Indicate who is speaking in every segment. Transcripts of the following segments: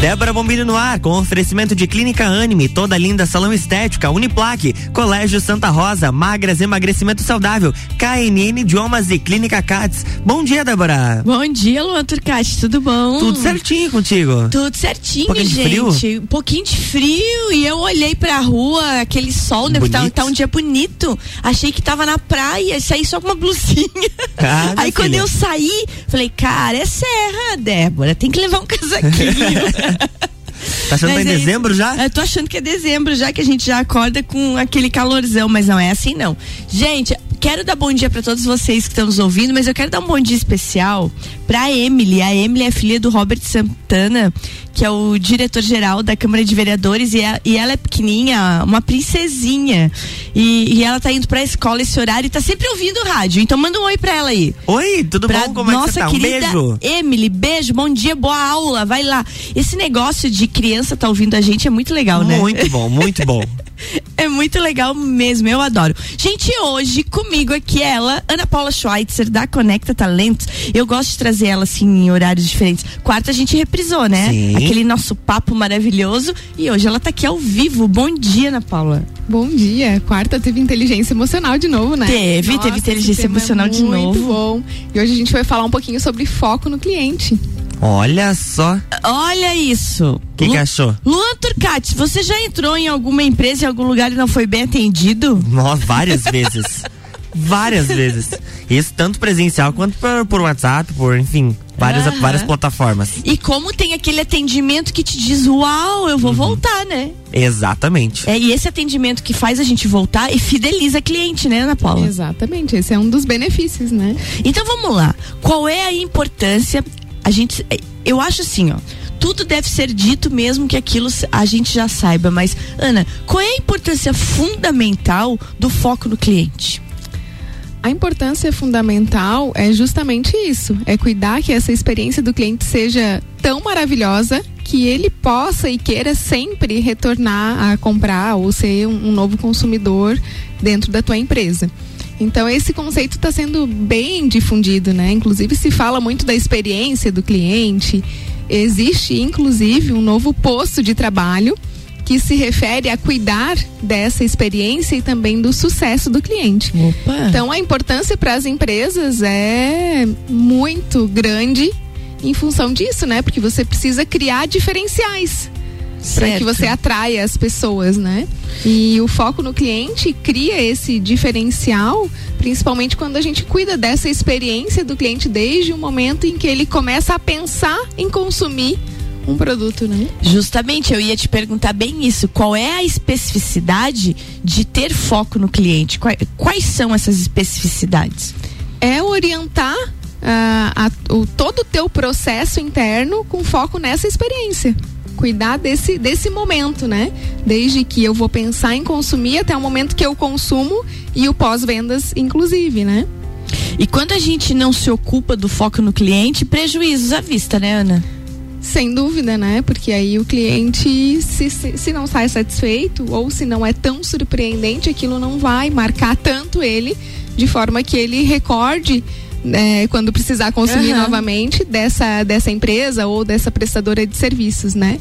Speaker 1: Débora Bombilho no ar, com oferecimento de Clínica Anime, toda linda salão estética, Uniplaque, Colégio Santa Rosa, Magras Emagrecimento Saudável, KNN Idiomas e Clínica Cats. Bom dia, Débora.
Speaker 2: Bom dia, Luan Turcati, tudo bom?
Speaker 1: Tudo certinho contigo?
Speaker 2: Tudo certinho,
Speaker 1: um pouquinho
Speaker 2: gente.
Speaker 1: De frio?
Speaker 2: Um pouquinho de frio e eu olhei pra rua, aquele sol, né? Tá, tá, um dia bonito. Achei que tava na praia, saí só com uma blusinha.
Speaker 1: Ah,
Speaker 2: Aí quando eu saí, falei, cara, é serra, Débora, tem que levar um casaquinho.
Speaker 1: Tá achando que é dezembro já?
Speaker 2: Eu tô achando que é dezembro já, que a gente já acorda com aquele calorzão, mas não é assim não. Gente, quero dar bom dia para todos vocês que estão nos ouvindo, mas eu quero dar um bom dia especial para Emily. A Emily é filha do Robert Santana, que é o diretor-geral da Câmara de Vereadores, e, a, e, ela é pequenininha, uma princesinha. E, e ela tá indo pra escola esse horário e tá sempre ouvindo o rádio. Então manda um oi pra ela aí.
Speaker 1: Oi, tudo
Speaker 2: pra
Speaker 1: bom? Como
Speaker 2: nossa
Speaker 1: é que você tá? Um
Speaker 2: querida
Speaker 1: beijo.
Speaker 2: Emily, beijo, bom dia, boa aula, vai lá. Esse negócio de criança tá ouvindo a gente é muito legal, né?
Speaker 1: Muito bom, muito bom.
Speaker 2: É muito legal mesmo, eu adoro. Gente, hoje comigo aqui ela, Ana Paula Schweitzer, da Conecta Talentos. Eu gosto de trazer ela assim em horários diferentes. Quarta a gente reprisou, né?
Speaker 1: Sim.
Speaker 2: Aquele nosso papo maravilhoso. E hoje ela tá aqui ao vivo. Bom dia, Ana Paula.
Speaker 3: Bom dia. Quarta teve inteligência emocional de novo, né?
Speaker 2: Teve,
Speaker 3: Nossa,
Speaker 2: teve inteligência
Speaker 3: tema
Speaker 2: emocional
Speaker 3: é
Speaker 2: de novo.
Speaker 3: Muito bom. E hoje a gente vai falar um pouquinho sobre foco no cliente.
Speaker 1: Olha só.
Speaker 2: Olha isso.
Speaker 1: O que, que achou?
Speaker 2: Luan Turcati, você já entrou em alguma empresa, em algum lugar e não foi bem atendido?
Speaker 1: Nossa, várias vezes. várias vezes. Isso tanto presencial quanto por, por WhatsApp, por, enfim, várias,
Speaker 2: Aham.
Speaker 1: várias plataformas.
Speaker 2: E como tem aquele atendimento que te diz, uau, eu
Speaker 1: Uhum.
Speaker 2: vou voltar, né?
Speaker 1: Exatamente.
Speaker 2: É, e esse atendimento que faz a gente voltar e fideliza a cliente, né, Ana Paula?
Speaker 3: Exatamente. Esse é um dos benefícios, né?
Speaker 2: Então vamos lá. Qual é a importância? A gente, é, eu acho assim, ó. Tudo deve ser dito mesmo que aquilo a gente já saiba, mas Ana, qual é a importância fundamental do foco no cliente?
Speaker 3: A importância fundamental é justamente isso: é cuidar que essa experiência do cliente seja tão maravilhosa que ele possa e queira sempre retornar a comprar ou ser um, novo consumidor dentro da tua empresa. Então esse conceito está sendo bem difundido, né? Inclusive se fala muito da experiência do cliente. Existe inclusive um novo posto de trabalho que se refere a cuidar dessa experiência e também do sucesso do cliente.
Speaker 2: Opa.
Speaker 3: Então a importância para as empresas é muito grande em função disso, né? Porque você precisa criar diferenciais para que você atraia as pessoas, né? E o foco no cliente cria esse diferencial, principalmente quando a gente cuida dessa experiência do cliente desde o momento em que ele começa a pensar em consumir um produto, né?
Speaker 2: Justamente, eu ia te perguntar bem isso. Qual é a especificidade de ter foco no cliente? Quais, quais são essas especificidades?
Speaker 3: É orientar ah, a- o, todo o teu processo interno com foco nessa experiência. Cuidar desse, desse momento, né? Desde que eu vou pensar em consumir até o momento que eu consumo e o pós-vendas, inclusive, né?
Speaker 2: E quando a gente não se ocupa do foco no cliente, prejuízos à vista, né, Ana?
Speaker 3: Sem dúvida, né? Porque aí o cliente, se, se, se não sai satisfeito ou se não é tão surpreendente, aquilo não vai marcar tanto ele, de forma que ele recorde. né, quando precisar consumir
Speaker 2: Aham.
Speaker 3: novamente dessa, dessa empresa ou dessa prestadora de serviços, né?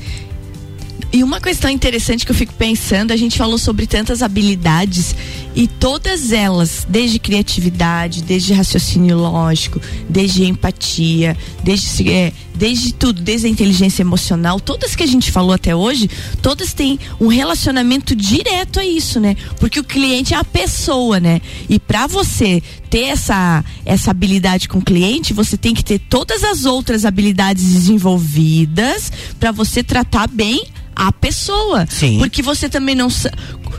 Speaker 2: E uma questão interessante que eu fico pensando, a gente falou sobre tantas habilidades e todas elas, desde criatividade, desde raciocínio lógico, desde empatia, desde, é, desde tudo, desde a inteligência emocional, todas que a gente falou até hoje, todas têm um relacionamento direto a isso, né? Porque o cliente é a pessoa, né? E para você ter essa, essa habilidade com o cliente, você tem que ter todas as outras habilidades desenvolvidas para você tratar bem a pessoa.
Speaker 1: Sim.
Speaker 2: Porque você também não sa-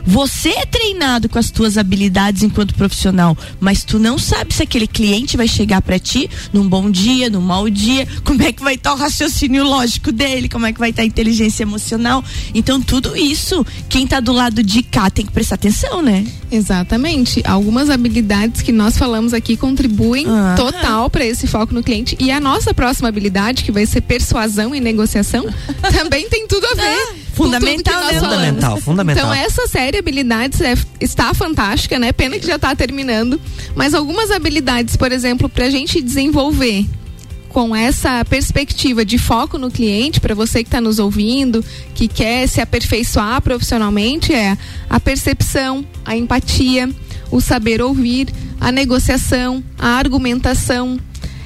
Speaker 2: você é treinado com as tuas habilidades enquanto profissional, mas tu não sabe se aquele cliente vai chegar pra ti num bom dia, num mau dia, como é que vai estar o raciocínio lógico dele, como é que vai estar a inteligência emocional. Então tudo isso, quem tá do lado de cá tem que prestar atenção, né?
Speaker 3: Exatamente. Algumas habilidades que nós falamos aqui contribuem total para esse foco no cliente. E a nossa próxima habilidade, que vai ser persuasão e negociação, também tem tudo a ver.
Speaker 2: Fundamental, né.
Speaker 1: Fundamental, fundamental.
Speaker 3: Então essa série habilidades é- está fantástica, né? Pena que já está terminando. Mas algumas habilidades, por exemplo, para a gente desenvolver com essa perspectiva de foco no cliente, para você que está nos ouvindo, que quer se aperfeiçoar profissionalmente, é a percepção, a empatia, o saber ouvir, a negociação, a argumentação,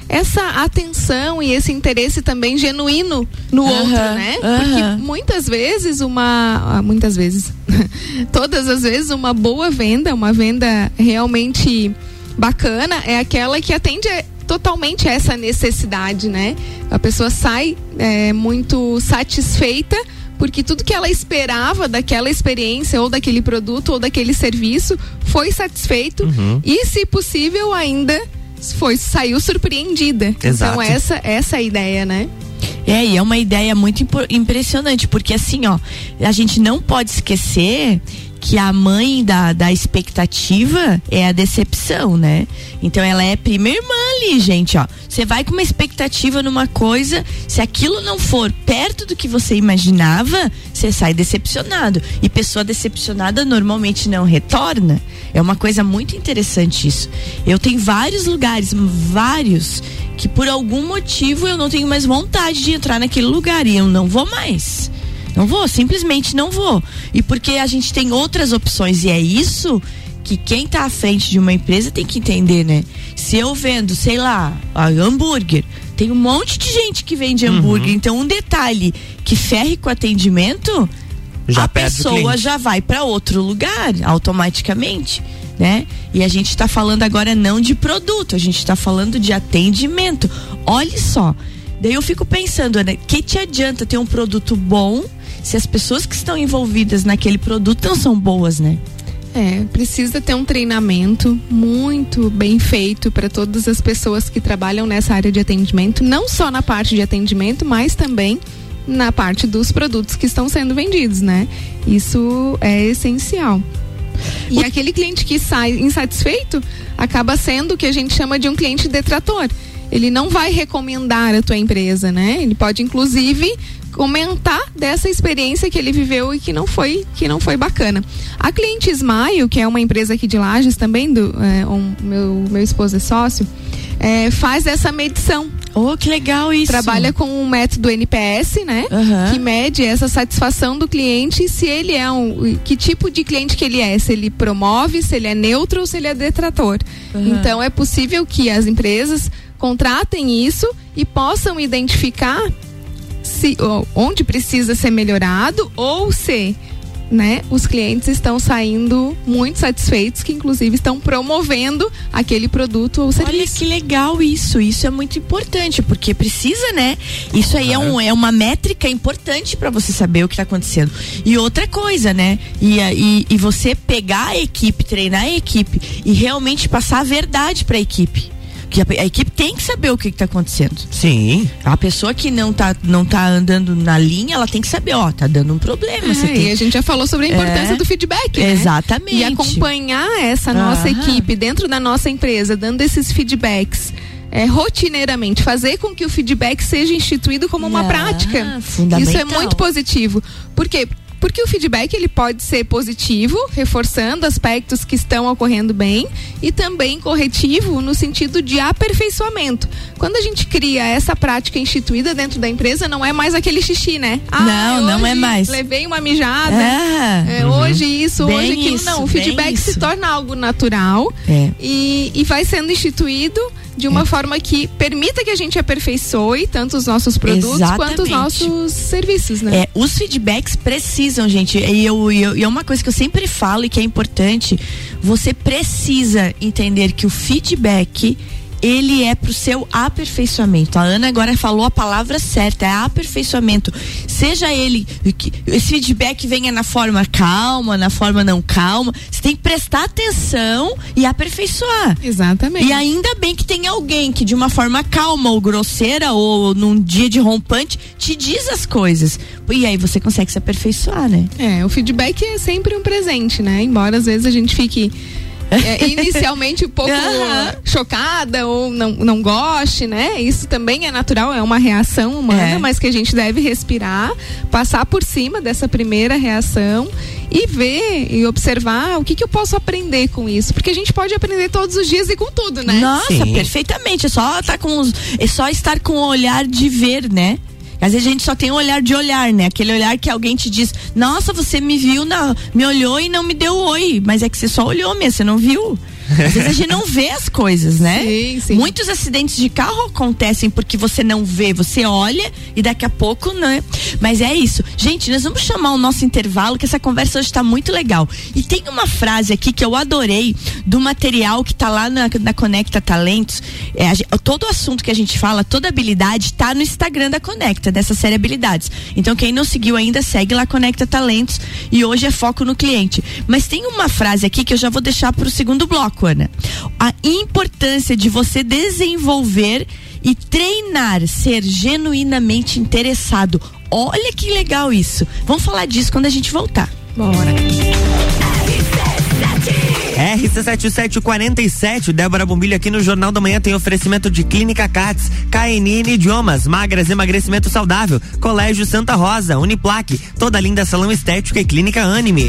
Speaker 3: essa atenção e esse interesse também genuíno no uhum, outro, né? Uhum. Porque muitas vezes uma, ah, muitas vezes, todas as vezes uma boa venda, uma venda realmente bacana é aquela que atende totalmente essa necessidade, né? A pessoa sai é, muito satisfeita porque tudo que ela esperava daquela experiência ou daquele produto ou daquele serviço foi satisfeito uhum. e, se possível, ainda foi saiu surpreendida. Então, Exato. Então essa essa é a ideia, né?
Speaker 2: É, e é uma ideia muito impressionante, porque assim, ó, a gente não pode esquecer que a mãe da, da expectativa é a decepção, né? Então ela é prima irmã ali, gente, ó. Você vai com uma expectativa numa coisa, se aquilo não for perto do que você imaginava, você sai decepcionado. E pessoa decepcionada normalmente não retorna. É uma coisa muito interessante isso. Eu tenho vários lugares, vários, que por algum motivo eu não tenho mais vontade de entrar naquele lugar e eu não vou mais. Não vou, simplesmente não vou. E porque a gente tem outras opções e é isso que quem está à frente de uma empresa tem que entender, né? Se eu vendo, sei lá, hambúrguer, tem um monte de gente que vende uhum. hambúrguer, então um detalhe que ferre com o atendimento, já a pessoa já vai para outro lugar automaticamente. Né? E a gente está falando agora não de produto, a gente está falando de atendimento. Olha só. Daí eu fico pensando, né? Que te adianta ter um produto bom se as pessoas que estão envolvidas naquele produto não são boas, né?
Speaker 3: É, precisa ter um treinamento muito bem feito para todas as pessoas que trabalham nessa área de atendimento, não só na parte de atendimento, mas também na parte dos produtos que estão sendo vendidos, né? Isso é essencial. E o... aquele cliente que sai insatisfeito acaba sendo o que a gente chama de um cliente detrator. Ele não vai recomendar a tua empresa, né? Ele pode inclusive comentar dessa experiência que ele viveu e que não foi que não foi bacana. A cliente Smile, que é uma empresa aqui de Lages também, do é, um, meu meu esposo é sócio, é, faz essa medição.
Speaker 2: Oh, que legal isso.
Speaker 3: Trabalha com um método NPS, né? Uhum. Que mede essa satisfação do cliente, se ele é um. Que tipo de cliente que ele é? Se ele promove, se ele é neutro ou se ele é detrator. Uhum. Então é possível que as empresas contratem isso e possam identificar se, onde precisa ser melhorado ou se né, os clientes estão saindo muito satisfeitos, que inclusive estão promovendo aquele produto ou serviço.
Speaker 2: Olha que legal isso, isso é muito importante, porque precisa, né? Isso aí é, um, é uma métrica importante para você saber o que está acontecendo. E outra coisa, né? E, e, e você pegar a equipe, treinar a equipe e realmente passar a verdade para a equipe que a, a, equipe tem que saber o que está acontecendo.
Speaker 1: Sim.
Speaker 2: A pessoa que não tá, não tá andando na linha, ela tem que saber, ó, tá dando um problema. É,
Speaker 3: tem... E a gente já falou sobre a importância é, do feedback. Né?
Speaker 2: Exatamente.
Speaker 3: E acompanhar essa nossa equipe dentro da nossa empresa, dando esses feedbacks. É, rotineiramente, fazer com que o feedback seja instituído como uma ah, prática. Isso é muito positivo. Por quê? Porque o feedback ele pode ser positivo, reforçando aspectos que estão ocorrendo bem, e também corretivo no sentido de aperfeiçoamento. Quando a gente cria essa prática instituída dentro da empresa, não é mais aquele xixi, né?
Speaker 2: Ah, não, não é mais.
Speaker 3: Levei uma mijada. É, é, uhum. Hoje isso, bem hoje aquilo. Isso, não, o feedback se torna algo natural é. e, e vai sendo instituído de uma é. forma que permita que a gente aperfeiçoe tanto os nossos produtos Exatamente. quanto os nossos serviços, né?
Speaker 2: É, os feedbacks precisam, gente, e eu, eu, é uma coisa que eu sempre falo e que é importante, você precisa entender que o feedback ele é para o seu aperfeiçoamento. A Ana agora falou a palavra certa, é aperfeiçoamento. Seja ele, esse feedback venha na forma calma, na forma não calma, você tem que prestar atenção e aperfeiçoar.
Speaker 3: Exatamente.
Speaker 2: E ainda bem que tem alguém que de uma forma calma ou grosseira ou num dia de rompante te diz as coisas. E aí você consegue se aperfeiçoar, né?
Speaker 3: É, o feedback é sempre um presente, né? Embora às vezes a gente fique é, inicialmente um pouco uhum. chocada ou não, não goste, né? Isso também é natural, é uma reação humana, é. mas que a gente deve respirar, passar por cima dessa primeira reação e ver e observar o que, que eu posso aprender com isso. Porque a gente pode aprender todos os dias e com tudo, né?
Speaker 2: Nossa, Sim. perfeitamente. É só, tá com os, é só estar com o olhar de ver, né? Vezes a gente só tem um olhar de olhar, né? Aquele olhar que alguém te diz, nossa, você me viu, não, me olhou e não me deu oi. Mas é que você só olhou mesmo, você não viu. Às vezes a gente não vê as coisas, né?
Speaker 3: Sim, sim.
Speaker 2: Muitos acidentes de carro acontecem porque você não vê, você olha e daqui a pouco, né? Mas é isso. Gente, nós vamos chamar o nosso intervalo, que essa conversa hoje está muito legal. E tem uma frase aqui que eu adorei do material que está lá na, na Conecta Talentos. É, a, todo assunto que a gente fala, toda habilidade, está no Instagram da Conecta, dessa série Habilidades. Então, quem não seguiu ainda, segue lá Conecta Talentos. E hoje é foco no cliente. Mas tem uma frase aqui que eu já vou deixar para o segundo bloco. Ana. A importância de você desenvolver e treinar, ser genuinamente interessado. Olha que legal isso. Vamos falar disso quando a gente voltar.
Speaker 3: Bora.
Speaker 1: RC7747, Débora Bombilho aqui no Jornal da Manhã tem oferecimento de Clínica Cats, KNN Idiomas, Magras Emagrecimento Saudável, Colégio Santa Rosa, Uniplaque, toda linda salão estética e Clínica Anime.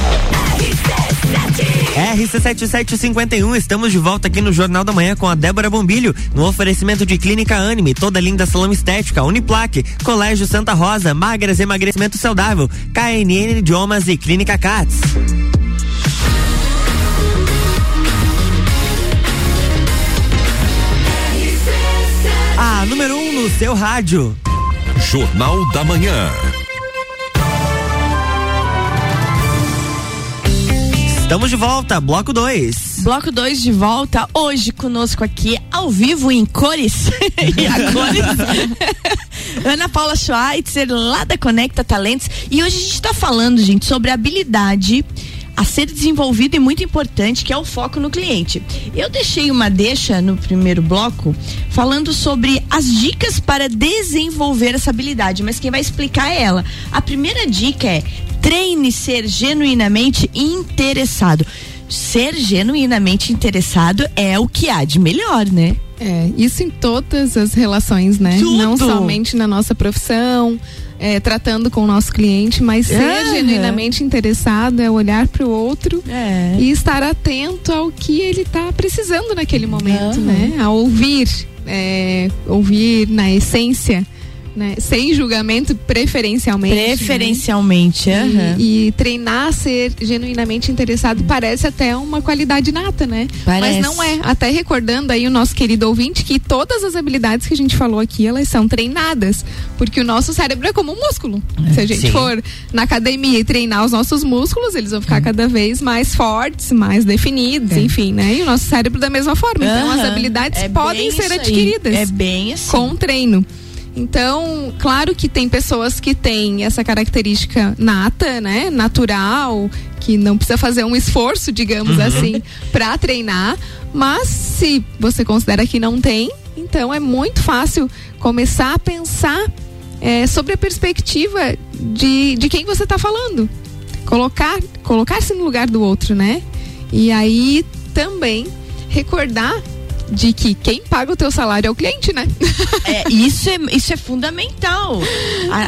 Speaker 4: RC7
Speaker 1: RC7751, estamos de volta aqui no Jornal da Manhã com a Débora Bombilho, no oferecimento de Clínica Anime, toda linda salão estética, Uniplaque, Colégio Santa Rosa, Magras Emagrecimento Saudável, KNN Idiomas e Clínica Cats. A número 1 um no seu rádio.
Speaker 5: Jornal da Manhã.
Speaker 1: Estamos de volta, bloco 2.
Speaker 2: Bloco 2 de volta, hoje conosco aqui, ao vivo em cores. e a cores. Ana Paula Schweitzer, lá da Conecta Talentos. E hoje a gente está falando, gente, sobre habilidade a ser desenvolvido e muito importante, que é o foco no cliente. Eu deixei uma deixa no primeiro bloco falando sobre as dicas para desenvolver essa habilidade, mas quem vai explicar é ela. A primeira dica é treine ser genuinamente interessado. Ser genuinamente interessado é o que há de melhor, né?
Speaker 3: É, isso em todas as relações, né?
Speaker 2: Tudo.
Speaker 3: Não somente na nossa profissão, é, tratando com o nosso cliente, mas ser
Speaker 2: Aham.
Speaker 3: genuinamente interessado é olhar para o outro
Speaker 2: É.
Speaker 3: e estar atento ao que ele está precisando naquele momento,
Speaker 2: Aham.
Speaker 3: né? A ouvir, é, ouvir na essência, né? Sem julgamento, preferencialmente. né?
Speaker 2: Preferencialmente, aham.
Speaker 3: E, e treinar a ser genuinamente interessado parece até uma qualidade nata, né?
Speaker 2: Parece.
Speaker 3: Mas não é. Até recordando aí o nosso querido ouvinte que todas as habilidades que a gente falou aqui, elas são treinadas. Porque o nosso cérebro é como um músculo. Se a gente
Speaker 1: sim.
Speaker 3: for na academia e treinar os nossos músculos, eles vão
Speaker 2: Hum.
Speaker 3: ficar cada vez mais fortes, mais definidos, enfim, né? E o nosso cérebro da mesma forma. Então as
Speaker 2: É.
Speaker 3: Habilidades
Speaker 2: É
Speaker 3: podem ser
Speaker 2: isso aí.
Speaker 3: adquiridas
Speaker 2: É bem assim.
Speaker 3: com treino. Então, claro que tem pessoas que têm essa característica nata, né, natural, que não precisa fazer um esforço, digamos assim, para treinar. Mas se você considera que não tem, então é muito fácil começar a pensar eh, sobre a perspectiva de, de quem você está falando. Colocar, colocar-se no lugar do outro, né? E aí também recordar de que quem paga o teu salário é o cliente, né?
Speaker 2: É, isso, é, isso é fundamental.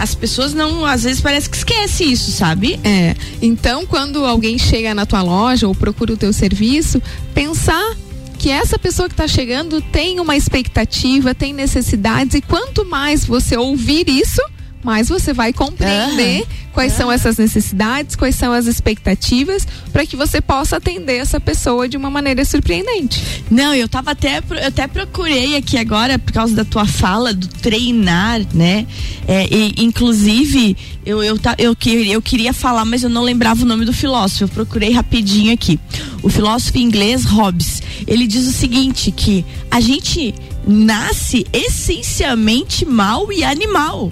Speaker 2: As pessoas não, às vezes parece que esquece isso, sabe?
Speaker 3: É. Então, quando alguém chega na tua loja ou procura o teu serviço, pensar que essa pessoa que está chegando tem uma expectativa, tem necessidades e quanto mais você ouvir isso, mais você vai compreender
Speaker 2: Aham.
Speaker 3: quais são essas necessidades, quais são as expectativas, para que você possa atender essa pessoa de uma maneira surpreendente.
Speaker 2: Não, eu tava até, eu até procurei aqui agora, por causa da tua fala, do treinar, né? É, e, inclusive, eu, eu, eu, eu queria falar, mas eu não lembrava o nome do filósofo. Eu procurei rapidinho aqui. O filósofo inglês Hobbes, ele diz o seguinte, que a gente nasce essencialmente mal e animal.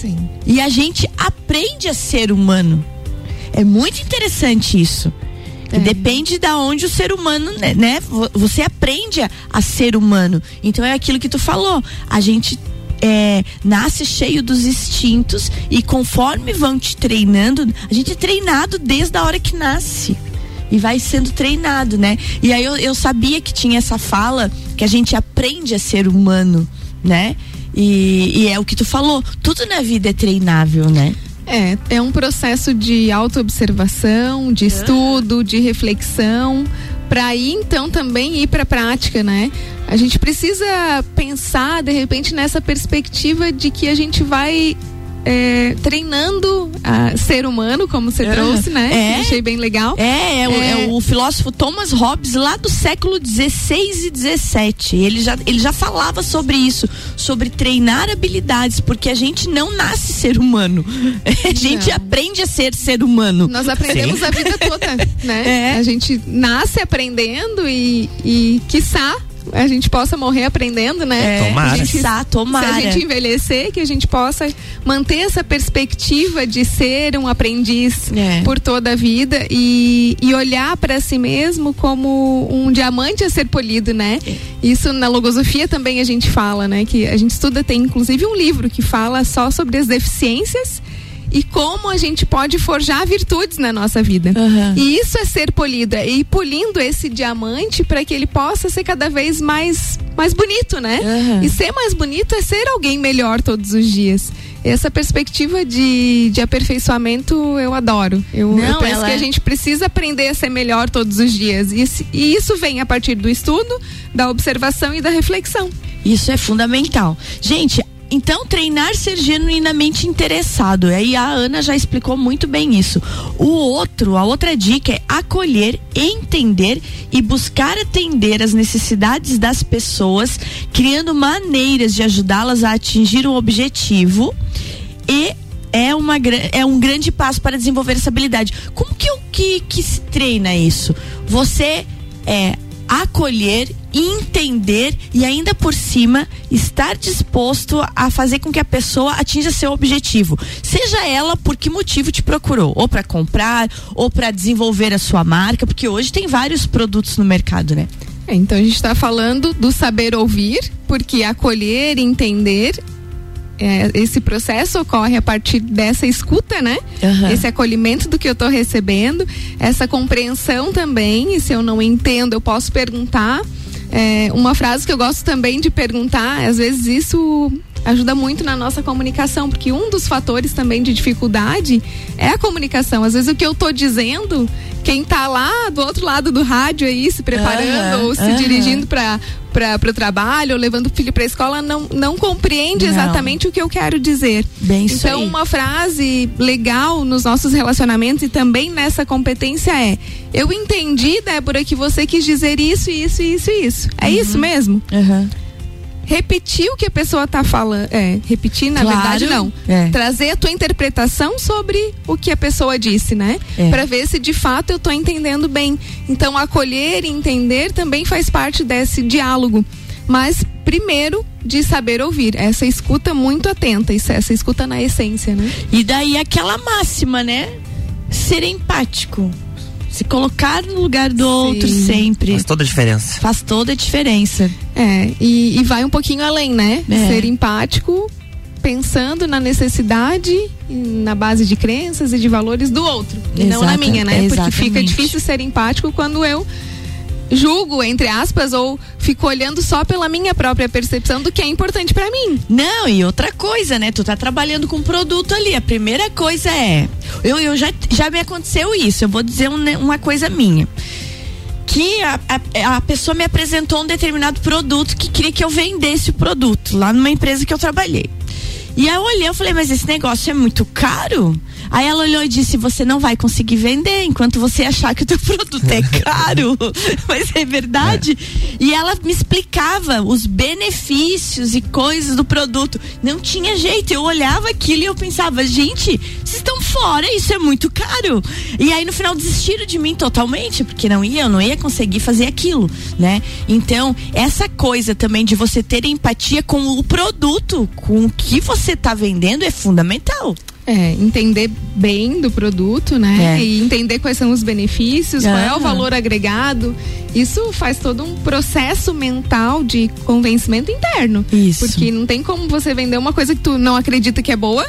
Speaker 3: Sim.
Speaker 2: E a gente aprende a ser humano. É muito interessante isso.
Speaker 3: É.
Speaker 2: Depende da onde o ser humano, né, né? Vo- Você aprende a, a ser humano. Então é aquilo que tu falou. A gente é, nasce cheio dos instintos e conforme vão te treinando, a gente é treinado desde a hora que nasce. E vai sendo treinado, né? E aí eu, eu sabia que tinha essa fala que a gente aprende a ser humano, né? E, e é o que tu falou, tudo na vida é treinável, né?
Speaker 3: É, é um processo de autoobservação, de estudo, de reflexão, para aí então também ir para a prática, né? A gente precisa pensar de repente nessa perspectiva de que a gente vai é, treinando a ser humano, como você
Speaker 2: É.
Speaker 3: trouxe, né?
Speaker 2: É.
Speaker 3: Achei bem legal.
Speaker 2: É, é, o,
Speaker 3: É.
Speaker 2: é filósofo Thomas Hobbes lá do século 16 e 17. Ele já, ele já falava sobre isso, sobre treinar habilidades, porque a gente não nasce ser humano. A gente
Speaker 3: Não.
Speaker 2: aprende a ser ser humano.
Speaker 3: Nós aprendemos
Speaker 1: Sim.
Speaker 3: a vida toda, né?
Speaker 2: É.
Speaker 3: A gente nasce aprendendo e, e quiçá, a gente possa morrer aprendendo, né?
Speaker 2: É,
Speaker 1: Tomara.
Speaker 3: A gente
Speaker 2: tomara.
Speaker 3: Se a gente envelhecer, que a gente possa manter essa perspectiva de ser um aprendiz
Speaker 2: É.
Speaker 3: por toda a vida e, e olhar para si mesmo como um diamante a ser polido, né?
Speaker 2: É.
Speaker 3: Isso na logosofia também a gente fala, né? Que a gente estuda, tem inclusive um livro que fala só sobre as deficiências e como a gente pode forjar virtudes na nossa vida.
Speaker 2: Uhum.
Speaker 3: E isso é ser polido, é ir polindo esse diamante para que ele possa ser cada vez mais, mais bonito, né?
Speaker 2: Uhum.
Speaker 3: E ser mais bonito é ser alguém melhor todos os dias. Essa perspectiva de, de aperfeiçoamento eu adoro. Eu,
Speaker 2: Não,
Speaker 3: eu penso que
Speaker 2: é-
Speaker 3: a gente precisa aprender a ser melhor todos os dias. E, e isso vem a partir do estudo, da observação e da reflexão.
Speaker 2: Isso é fundamental. Gente, então treinar ser genuinamente interessado. Aí a Ana já explicou muito bem isso. O outro, a outra dica é acolher, entender e buscar atender as necessidades das pessoas, criando maneiras de ajudá-las a atingir o objetivo e é, uma, é um grande passo para desenvolver essa habilidade. Como que, que, que se treina isso? Você é acolher, entender e ainda por cima estar disposto a fazer com que a pessoa atinja seu objetivo. Seja ela por que motivo te procurou, ou para comprar, ou para desenvolver a sua marca, porque hoje tem vários produtos no mercado, né?
Speaker 3: É, então a gente está falando do saber ouvir, porque acolher entender. É, esse processo ocorre a partir dessa escuta, né?
Speaker 2: Aham.
Speaker 3: Esse acolhimento do que eu estou recebendo, essa compreensão também. E se eu não entendo, eu posso perguntar. É, uma frase que eu gosto também de perguntar, às vezes isso ajuda muito na nossa comunicação, porque um dos fatores também de dificuldade é a comunicação. Às vezes o que eu tô dizendo, quem tá lá do outro lado do rádio aí se preparando
Speaker 2: Aham,
Speaker 3: ou se
Speaker 2: aham.
Speaker 3: dirigindo para para o trabalho ou levando o filho para a escola não, não compreende
Speaker 2: Não.
Speaker 3: exatamente o que eu quero dizer.
Speaker 2: Bem
Speaker 3: então, uma frase legal nos nossos relacionamentos e também nessa competência é: eu entendi, Débora, que você quis dizer isso, isso, isso, isso. É
Speaker 2: Uhum.
Speaker 3: isso mesmo?
Speaker 2: Aham.
Speaker 3: Repetir o que a pessoa tá falando. É, repetir, na
Speaker 2: Claro.
Speaker 3: verdade, não.
Speaker 2: É.
Speaker 3: Trazer a tua interpretação sobre o que a pessoa disse, né?
Speaker 2: É.
Speaker 3: Pra ver se de fato eu tô entendendo bem. Então, acolher e entender também faz parte desse diálogo. Mas primeiro de saber ouvir, essa escuta muito atenta, isso, essa escuta na essência, né?
Speaker 2: E daí aquela máxima, né? Ser empático. Se colocar no lugar do outro sempre.
Speaker 1: Faz toda a diferença.
Speaker 2: Faz toda a diferença.
Speaker 3: É, e, e vai um pouquinho além, né?
Speaker 2: É.
Speaker 3: Ser empático, pensando na necessidade, na base de crenças e de valores do outro. E não na minha, né? Porque fica
Speaker 2: exatamente.
Speaker 3: difícil ser empático quando eu julgo, entre aspas, ou fico olhando só pela minha própria percepção do que é importante pra mim.
Speaker 2: Não, e outra coisa, né? Tu tá trabalhando com um produto ali. A primeira coisa é. Eu, eu já, já me aconteceu isso. Eu vou dizer um, né, uma coisa minha. Que a, a, a pessoa me apresentou um determinado produto que queria que eu vendesse o produto lá numa empresa que eu trabalhei. E aí eu olhei, eu falei, mas esse negócio é muito caro? Aí ela olhou e disse: Você não vai conseguir vender enquanto você achar que o teu produto é caro. Mas é verdade. E ela me explicava os benefícios e coisas do produto. Não tinha jeito. Eu olhava aquilo e eu pensava: Gente, vocês estão fora, isso é muito caro. E aí no final desistiram de mim totalmente, porque não ia, eu não ia conseguir fazer aquilo, né? Então, essa coisa também de você ter empatia com o produto, com o que você tá vendendo é fundamental.
Speaker 3: É, entender bem do produto, né?
Speaker 2: É.
Speaker 3: E entender quais são os benefícios, qual é o valor agregado. Isso faz todo um processo mental de convencimento interno.
Speaker 2: Isso.
Speaker 3: Porque não tem como você vender uma coisa que tu não acredita que é boa.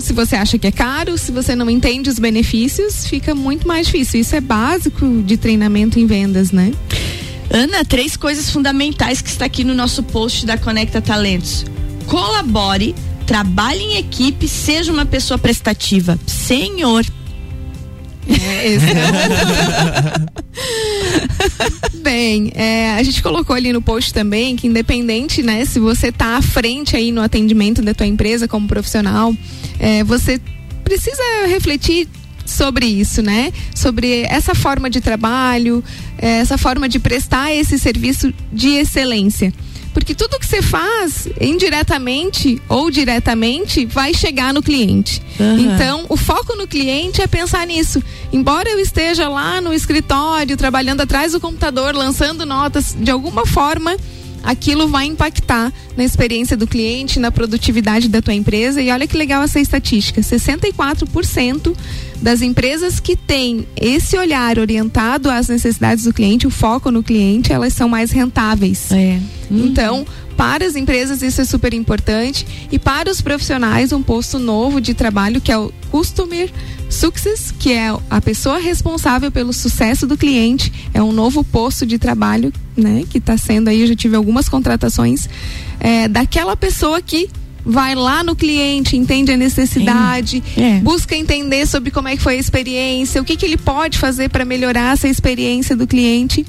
Speaker 3: Se você acha que é caro, se você não entende os benefícios, fica muito mais difícil. Isso é básico de treinamento em vendas, né?
Speaker 2: Ana, três coisas fundamentais que está aqui no nosso post da Conecta Talentos. Colabore, trabalhe em equipe, seja uma pessoa prestativa. Senhor.
Speaker 3: É. Bem, é, a gente colocou ali no post também que independente, né, se você tá à frente aí no atendimento da tua empresa como profissional, é, você precisa refletir sobre isso, né? Sobre essa forma de trabalho, é, essa forma de prestar esse serviço de excelência. Porque tudo que você faz, indiretamente ou diretamente, vai chegar no cliente.
Speaker 2: Aham.
Speaker 3: Então, o foco no cliente é pensar nisso. Embora eu esteja lá no escritório, trabalhando atrás do computador, lançando notas, de alguma forma, aquilo vai impactar na experiência do cliente, na produtividade da tua empresa. E olha que legal essa estatística: 64% das empresas que têm esse olhar orientado às necessidades do cliente, o foco no cliente, elas são mais rentáveis.
Speaker 2: É.
Speaker 3: Então, para as empresas isso é super importante e para os profissionais um posto novo de trabalho que é o Customer Success, que é a pessoa responsável pelo sucesso do cliente, é um novo posto de trabalho, né, que está sendo aí, eu já tive algumas contratações é, daquela pessoa que vai lá no cliente, entende a necessidade,
Speaker 2: É.
Speaker 3: busca entender sobre como é que foi a experiência, o que, que ele pode fazer para melhorar essa experiência do cliente.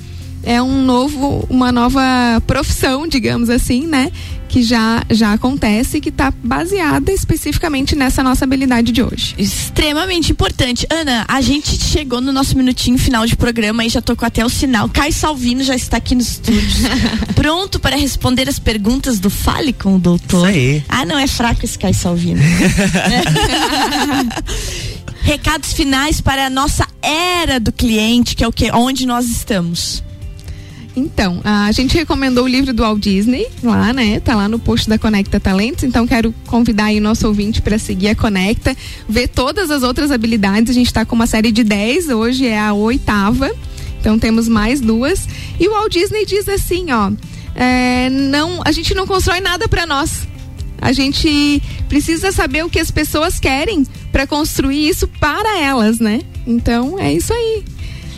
Speaker 3: É um novo, uma nova profissão, digamos assim, né? Que já, já acontece e que está baseada especificamente nessa nossa habilidade de hoje.
Speaker 2: Extremamente importante. Ana, a gente chegou no nosso minutinho final de programa e já tocou até o sinal. Caio Salvino já está aqui nos estúdios. pronto para responder as perguntas do Fale com o Doutor.
Speaker 1: Isso aí.
Speaker 2: Ah, não é fraco esse Caio Salvino. Recados finais para a nossa era do cliente, que é o que onde nós estamos.
Speaker 3: Então, a gente recomendou o livro do Walt Disney lá, né? Tá lá no post da Conecta Talentos. Então, quero convidar aí o nosso ouvinte para seguir a Conecta, ver todas as outras habilidades. A gente tá com uma série de 10, hoje é a oitava. Então, temos mais duas. E o Walt Disney diz assim, ó, é, não, a gente não constrói nada para nós. A gente precisa saber o que as pessoas querem para construir isso para elas, né? Então, é isso aí.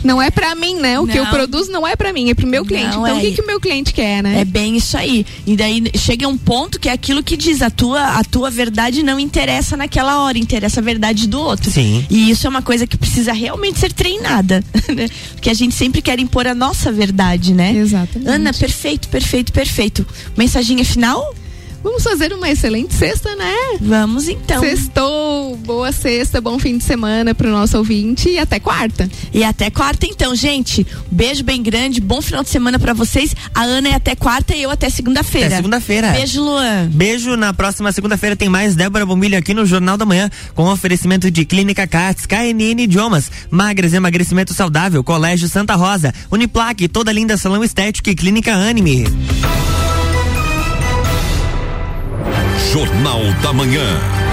Speaker 3: Não é pra mim, né? O que eu
Speaker 2: Não.
Speaker 3: produzo não é pra mim, é pro meu cliente.
Speaker 2: Não,
Speaker 3: então, o
Speaker 2: é-
Speaker 3: que, que o meu cliente quer, né?
Speaker 2: É bem isso aí. E daí chega um ponto que é aquilo que diz, a tua, a tua verdade não interessa naquela hora, interessa a verdade do outro.
Speaker 1: Sim.
Speaker 2: E isso é uma coisa que precisa realmente ser treinada, né? Porque a gente sempre quer impor a nossa verdade, né?
Speaker 3: Exatamente.
Speaker 2: Ana, perfeito, perfeito, perfeito. Mensaginha final?
Speaker 3: Vamos fazer uma excelente sexta, né?
Speaker 2: Vamos então.
Speaker 3: Sextou, boa sexta, bom fim de semana pro nosso ouvinte e até quarta.
Speaker 2: E até quarta então, gente. Beijo bem grande, bom final de semana pra vocês. A Ana é até quarta e eu até segunda-feira.
Speaker 1: Até segunda-feira.
Speaker 2: Beijo, Luan.
Speaker 1: Beijo, na próxima segunda-feira tem mais Débora Bombilho aqui no Jornal da Manhã, com oferecimento de Clínica Cats, KNN Idiomas, Magras Emagrecimento Saudável, Colégio Santa Rosa, Uniplaque, Toda Linda Salão Estético e Clínica Anime.
Speaker 6: Jornal da Manhã.